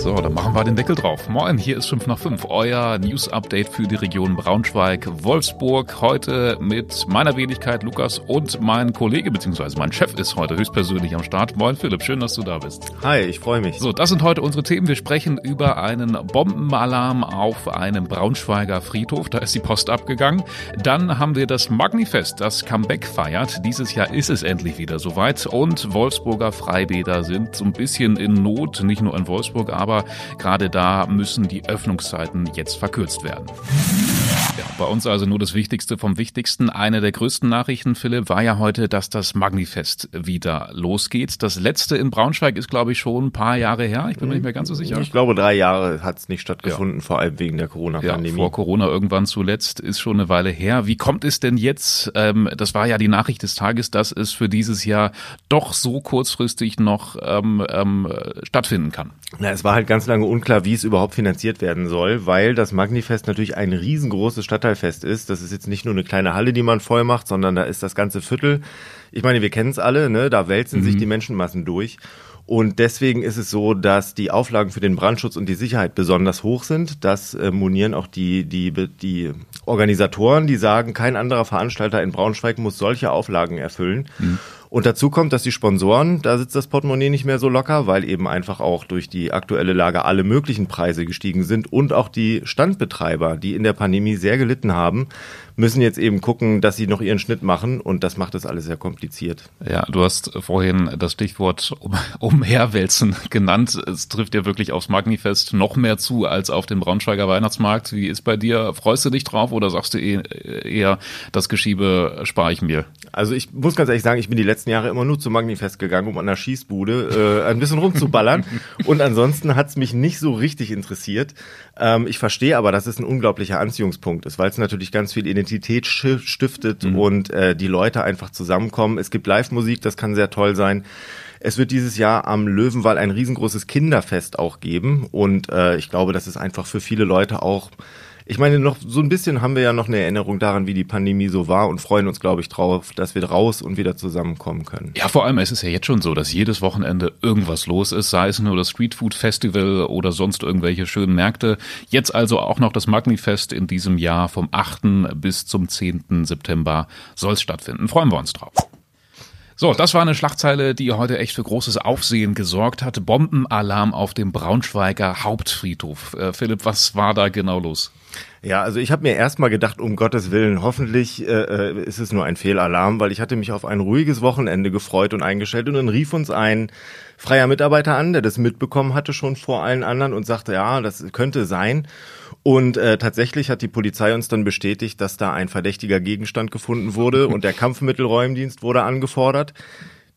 So, dann machen wir den Deckel drauf. Moin, hier ist 5 nach 5, euer News-Update für die Region Braunschweig-Wolfsburg. Heute mit meiner Wenigkeit Lukas und mein Kollege bzw. mein Chef ist heute höchstpersönlich am Start. Moin Philipp, schön, dass du da bist. Hi, ich freue mich. So, das sind heute unsere Themen. Wir sprechen über einen Bombenalarm auf einem Braunschweiger Friedhof. Da ist die Post abgegangen. Dann haben wir das Magnifest, das Comeback feiert. Dieses Jahr ist es endlich wieder soweit. Und Wolfsburger Freibäder sind so ein bisschen in Not, nicht nur in Wolfsburg, aber aber gerade da müssen die Öffnungszeiten jetzt verkürzt werden. Ja, bei uns also nur das Wichtigste vom Wichtigsten. Eine der größten Nachrichten, Philipp, war ja heute, dass das Magnifest wieder losgeht. Das letzte in Braunschweig ist, glaube ich, schon ein paar Jahre her. Ich bin mir nicht mehr ganz so sicher. Ich glaube, drei Jahre hat es nicht stattgefunden, ja. vor allem wegen der Corona-Pandemie. Ja, vor Corona irgendwann zuletzt ist schon eine Weile her. Wie kommt es denn jetzt? Ähm, das war ja die Nachricht des Tages, dass es für dieses Jahr doch so kurzfristig noch ähm, ähm, stattfinden kann. Na, es war halt ganz lange unklar, wie es überhaupt finanziert werden soll, weil das Magnifest natürlich ein riesengroßes Stadtteilfest ist. Das ist jetzt nicht nur eine kleine Halle, die man voll macht, sondern da ist das ganze Viertel. Ich meine, wir kennen es alle, ne? da wälzen mhm. sich die Menschenmassen durch. Und deswegen ist es so, dass die Auflagen für den Brandschutz und die Sicherheit besonders hoch sind. Das äh, monieren auch die, die, die Organisatoren, die sagen, kein anderer Veranstalter in Braunschweig muss solche Auflagen erfüllen. Mhm. Und dazu kommt, dass die Sponsoren, da sitzt das Portemonnaie nicht mehr so locker, weil eben einfach auch durch die aktuelle Lage alle möglichen Preise gestiegen sind und auch die Standbetreiber, die in der Pandemie sehr gelitten haben, müssen jetzt eben gucken, dass sie noch ihren Schnitt machen und das macht das alles sehr kompliziert. Ja, du hast vorhin das Stichwort um, umherwälzen genannt. Es trifft ja wirklich aufs Magnifest noch mehr zu als auf dem Braunschweiger Weihnachtsmarkt. Wie ist bei dir? Freust du dich drauf oder sagst du eh, eher, das Geschiebe spare ich mir? Also ich muss ganz ehrlich sagen, ich bin die letzten Jahre immer nur zum Magnifest gegangen, um an der Schießbude äh, ein bisschen rumzuballern. und ansonsten hat es mich nicht so richtig interessiert. Ähm, ich verstehe aber, dass es ein unglaublicher Anziehungspunkt ist, weil es natürlich ganz viel Identität stiftet mhm. und äh, die Leute einfach zusammenkommen. Es gibt Live-Musik, das kann sehr toll sein. Es wird dieses Jahr am Löwenwall ein riesengroßes Kinderfest auch geben und äh, ich glaube, das ist einfach für viele Leute auch ich meine, noch so ein bisschen haben wir ja noch eine Erinnerung daran, wie die Pandemie so war und freuen uns, glaube ich, drauf, dass wir raus und wieder zusammenkommen können. Ja, vor allem es ist ja jetzt schon so, dass jedes Wochenende irgendwas los ist, sei es nur das Streetfood Festival oder sonst irgendwelche schönen Märkte. Jetzt also auch noch das Magnifest in diesem Jahr vom 8. bis zum 10. September soll es stattfinden. Freuen wir uns drauf. So, das war eine Schlagzeile, die heute echt für großes Aufsehen gesorgt hat. Bombenalarm auf dem Braunschweiger Hauptfriedhof. Äh, Philipp, was war da genau los? Ja, also ich habe mir erstmal gedacht, um Gottes Willen, hoffentlich äh, äh, ist es nur ein Fehlalarm, weil ich hatte mich auf ein ruhiges Wochenende gefreut und eingestellt und dann rief uns ein freier Mitarbeiter an, der das mitbekommen hatte schon vor allen anderen und sagte, ja, das könnte sein. Und äh, tatsächlich hat die Polizei uns dann bestätigt, dass da ein verdächtiger Gegenstand gefunden wurde und der Kampfmittelräumdienst wurde angefordert.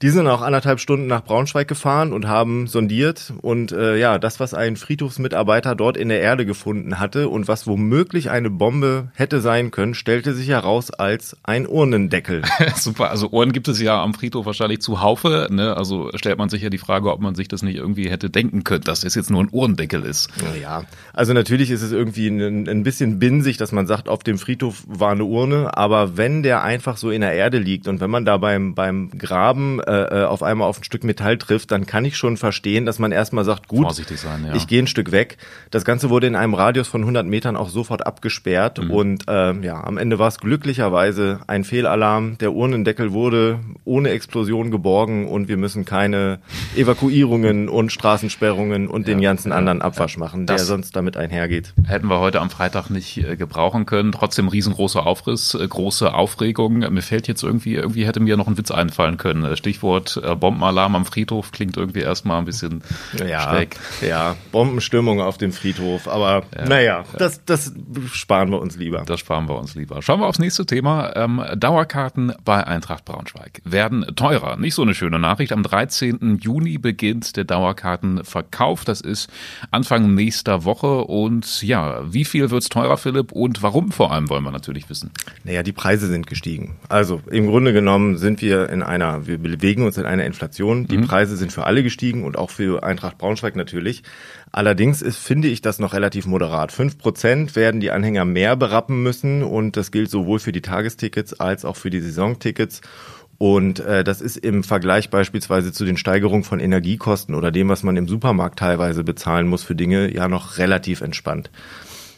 Die sind auch anderthalb Stunden nach Braunschweig gefahren und haben sondiert und äh, ja, das, was ein Friedhofsmitarbeiter dort in der Erde gefunden hatte und was womöglich eine Bombe hätte sein können, stellte sich heraus als ein Urnendeckel. Super, also Uhren gibt es ja am Friedhof wahrscheinlich zuhaufe, ne? Also stellt man sich ja die Frage, ob man sich das nicht irgendwie hätte denken können, dass es jetzt nur ein Uhrendeckel ist. Ja, also natürlich ist es irgendwie ein, ein bisschen binsig, dass man sagt, auf dem Friedhof war eine Urne, aber wenn der einfach so in der Erde liegt und wenn man da beim, beim Graben äh, äh, auf einmal auf ein Stück Metall trifft, dann kann ich schon verstehen, dass man erstmal sagt, gut, Vorsichtig sein, ja. ich gehe ein Stück weg. Das Ganze wurde in einem Radius von 100 Metern auch sofort abgesperrt mhm. und äh, ja, am Ende war es glücklicherweise ein Fehlalarm. Der Urnendeckel wurde ohne Explosion geborgen und wir müssen keine Evakuierungen und Straßensperrungen und ja, den ganzen ja, anderen Abwasch machen, der sonst damit einhergeht. Hätten wir heute am Freitag nicht äh, gebrauchen können. Trotzdem riesengroßer Aufriss, äh, große Aufregung. Mir fällt jetzt irgendwie, irgendwie hätte mir noch ein Witz einfallen können. Äh, Stichwort äh, Bombenalarm am Friedhof klingt irgendwie erstmal ein bisschen ja, schräg. Ja, Bombenstimmung auf dem Friedhof. Aber ja, naja, das, das sparen wir uns lieber. Das sparen wir uns lieber. Schauen wir aufs nächste Thema. Ähm, Dauerkarten bei Eintracht Braunschweig werden teurer. Nicht so eine schöne Nachricht. Am 13. Juni beginnt der Dauerkartenverkauf. Das ist Anfang nächster Woche. Und ja, wie viel wird's teurer, Philipp? Und warum vor allem wollen wir natürlich wissen. Naja, die Preise sind gestiegen. Also im Grunde genommen sind wir in einer, wir bewegen bewegen uns in einer Inflation. Die mhm. Preise sind für alle gestiegen und auch für Eintracht Braunschweig natürlich. Allerdings ist, finde ich das noch relativ moderat. Fünf Prozent werden die Anhänger mehr berappen müssen und das gilt sowohl für die Tagestickets als auch für die Saisontickets. Und äh, das ist im Vergleich beispielsweise zu den Steigerungen von Energiekosten oder dem, was man im Supermarkt teilweise bezahlen muss für Dinge, ja noch relativ entspannt.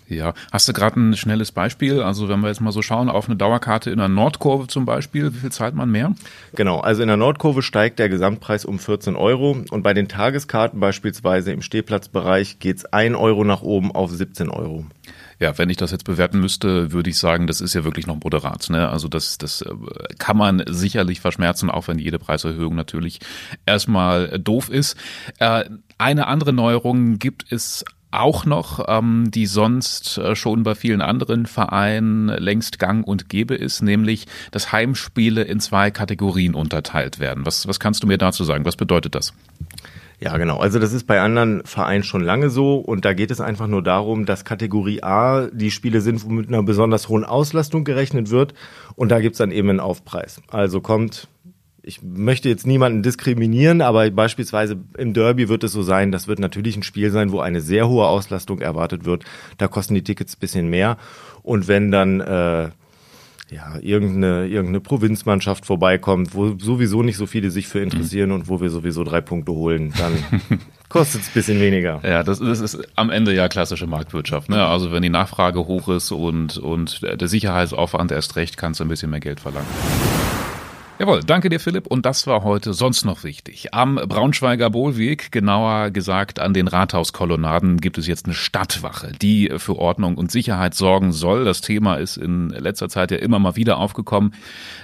Ja, hast du gerade ein schnelles Beispiel? Also wenn wir jetzt mal so schauen auf eine Dauerkarte in der Nordkurve zum Beispiel, wie viel zahlt man mehr? Genau, also in der Nordkurve steigt der Gesamtpreis um 14 Euro und bei den Tageskarten beispielsweise im Stehplatzbereich geht's ein Euro nach oben auf 17 Euro. Ja, wenn ich das jetzt bewerten müsste, würde ich sagen, das ist ja wirklich noch moderat. Ne? Also das, das äh, kann man sicherlich verschmerzen, auch wenn jede Preiserhöhung natürlich erstmal doof ist. Äh, eine andere Neuerung gibt es auch noch, ähm, die sonst äh, schon bei vielen anderen Vereinen längst gang und gäbe ist, nämlich dass Heimspiele in zwei Kategorien unterteilt werden. Was, was kannst du mir dazu sagen? Was bedeutet das? Ja, genau. Also das ist bei anderen Vereinen schon lange so und da geht es einfach nur darum, dass Kategorie A die Spiele sind, wo mit einer besonders hohen Auslastung gerechnet wird und da gibt's dann eben einen Aufpreis. Also kommt, ich möchte jetzt niemanden diskriminieren, aber beispielsweise im Derby wird es so sein, das wird natürlich ein Spiel sein, wo eine sehr hohe Auslastung erwartet wird. Da kosten die Tickets bisschen mehr und wenn dann... Äh, ja, irgendeine, irgendeine Provinzmannschaft vorbeikommt, wo sowieso nicht so viele sich für interessieren mhm. und wo wir sowieso drei Punkte holen, dann kostet es ein bisschen weniger. Ja, das, das ist am Ende ja klassische Marktwirtschaft. Ne? Also wenn die Nachfrage hoch ist und, und der Sicherheitsaufwand erst recht, kannst du ein bisschen mehr Geld verlangen. Jawohl, danke dir Philipp und das war heute sonst noch wichtig. Am Braunschweiger Bohlweg, genauer gesagt an den Rathauskolonnaden, gibt es jetzt eine Stadtwache, die für Ordnung und Sicherheit sorgen soll. Das Thema ist in letzter Zeit ja immer mal wieder aufgekommen.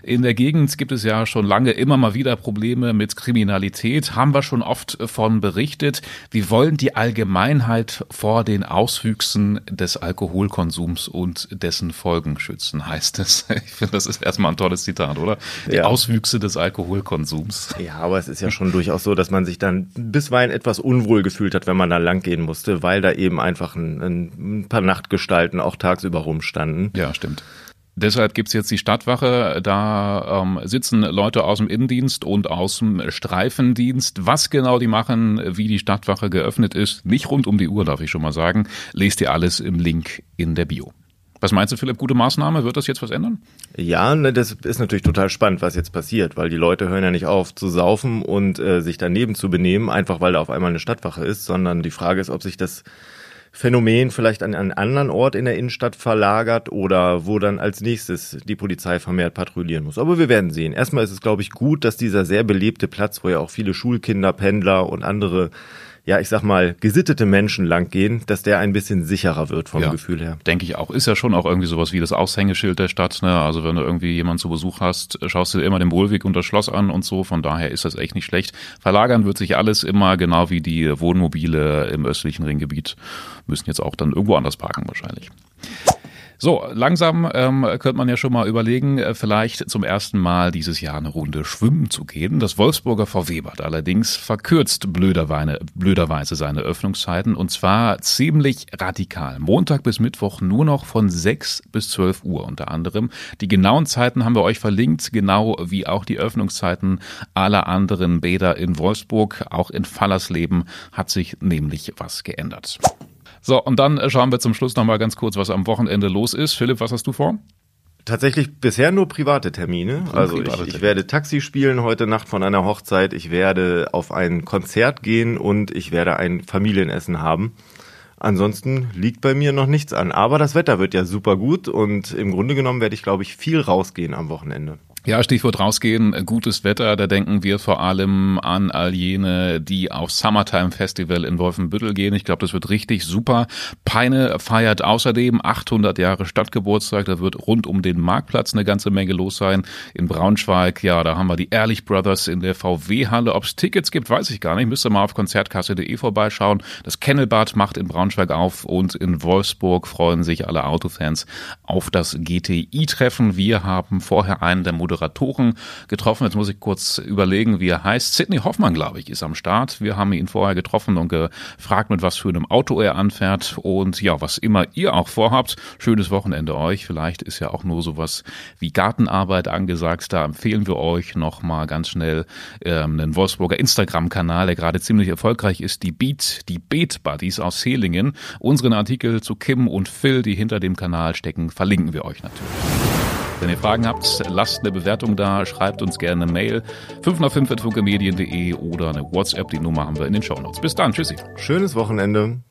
In der Gegend gibt es ja schon lange immer mal wieder Probleme mit Kriminalität, haben wir schon oft von berichtet. Wir wollen die Allgemeinheit vor den Auswüchsen des Alkoholkonsums und dessen Folgen schützen, heißt es. Ich finde, das ist erstmal ein tolles Zitat, oder? Die ja. Auswüchse des Alkoholkonsums. Ja, aber es ist ja schon durchaus so, dass man sich dann bisweilen etwas unwohl gefühlt hat, wenn man da lang gehen musste, weil da eben einfach ein, ein paar Nachtgestalten auch tagsüber rumstanden. Ja, stimmt. Deshalb gibt's jetzt die Stadtwache. Da ähm, sitzen Leute aus dem Innendienst und aus dem Streifendienst. Was genau die machen, wie die Stadtwache geöffnet ist, nicht rund um die Uhr, darf ich schon mal sagen, lest ihr alles im Link in der Bio. Was meinst du, Philipp, gute Maßnahme? Wird das jetzt was ändern? Ja, ne, das ist natürlich total spannend, was jetzt passiert, weil die Leute hören ja nicht auf zu saufen und äh, sich daneben zu benehmen, einfach weil da auf einmal eine Stadtwache ist, sondern die Frage ist, ob sich das Phänomen vielleicht an einen anderen Ort in der Innenstadt verlagert oder wo dann als nächstes die Polizei vermehrt patrouillieren muss. Aber wir werden sehen. Erstmal ist es, glaube ich, gut, dass dieser sehr belebte Platz, wo ja auch viele Schulkinder, Pendler und andere ja, ich sag mal, gesittete Menschen langgehen, dass der ein bisschen sicherer wird vom ja, Gefühl her. Denke ich auch. Ist ja schon auch irgendwie sowas wie das Aushängeschild der Stadt. Ne? Also wenn du irgendwie jemanden zu Besuch hast, schaust du dir immer den Wohlweg und das Schloss an und so. Von daher ist das echt nicht schlecht. Verlagern wird sich alles immer, genau wie die Wohnmobile im östlichen Ringgebiet müssen jetzt auch dann irgendwo anders parken wahrscheinlich. So, langsam ähm, könnte man ja schon mal überlegen, äh, vielleicht zum ersten Mal dieses Jahr eine Runde schwimmen zu gehen. Das Wolfsburger VW-Bad allerdings verkürzt blöderweise, blöderweise seine Öffnungszeiten und zwar ziemlich radikal. Montag bis Mittwoch nur noch von 6 bis 12 Uhr unter anderem. Die genauen Zeiten haben wir euch verlinkt, genau wie auch die Öffnungszeiten aller anderen Bäder in Wolfsburg. Auch in Fallersleben hat sich nämlich was geändert. So, und dann schauen wir zum Schluss nochmal ganz kurz, was am Wochenende los ist. Philipp, was hast du vor? Tatsächlich bisher nur private Termine. Also private ich, ich werde Taxi spielen heute Nacht von einer Hochzeit. Ich werde auf ein Konzert gehen und ich werde ein Familienessen haben. Ansonsten liegt bei mir noch nichts an. Aber das Wetter wird ja super gut und im Grunde genommen werde ich, glaube ich, viel rausgehen am Wochenende. Ja, Stichwort rausgehen, gutes Wetter, da denken wir vor allem an all jene, die auf Summertime Festival in Wolfenbüttel gehen. Ich glaube, das wird richtig super. Peine feiert außerdem 800 Jahre Stadtgeburtstag, da wird rund um den Marktplatz eine ganze Menge los sein. In Braunschweig, ja, da haben wir die Ehrlich Brothers in der VW-Halle. Ob es Tickets gibt, weiß ich gar nicht. Müsste mal auf konzertkasse.de vorbeischauen. Das Kennelbad macht in Braunschweig auf und in Wolfsburg freuen sich alle Autofans auf das GTI-Treffen. Wir haben vorher einen der Moderatoren getroffen. Jetzt muss ich kurz überlegen, wie er heißt. Sidney Hoffmann, glaube ich, ist am Start. Wir haben ihn vorher getroffen und gefragt, mit was für einem Auto er anfährt. Und ja, was immer ihr auch vorhabt, schönes Wochenende euch. Vielleicht ist ja auch nur sowas wie Gartenarbeit angesagt. Da empfehlen wir euch nochmal ganz schnell ähm, einen Wolfsburger Instagram-Kanal, der gerade ziemlich erfolgreich ist. Die Beat, die Beat Buddies aus Hehlingen. Unseren Artikel zu Kim und Phil, die hinter dem Kanal stecken, verlinken wir euch natürlich. Wenn ihr Fragen habt, lasst eine Bewertung da, schreibt uns gerne eine Mail 5 nach 5 oder eine WhatsApp, die Nummer haben wir in den Shownotes. Bis dann, tschüssi. Schönes Wochenende.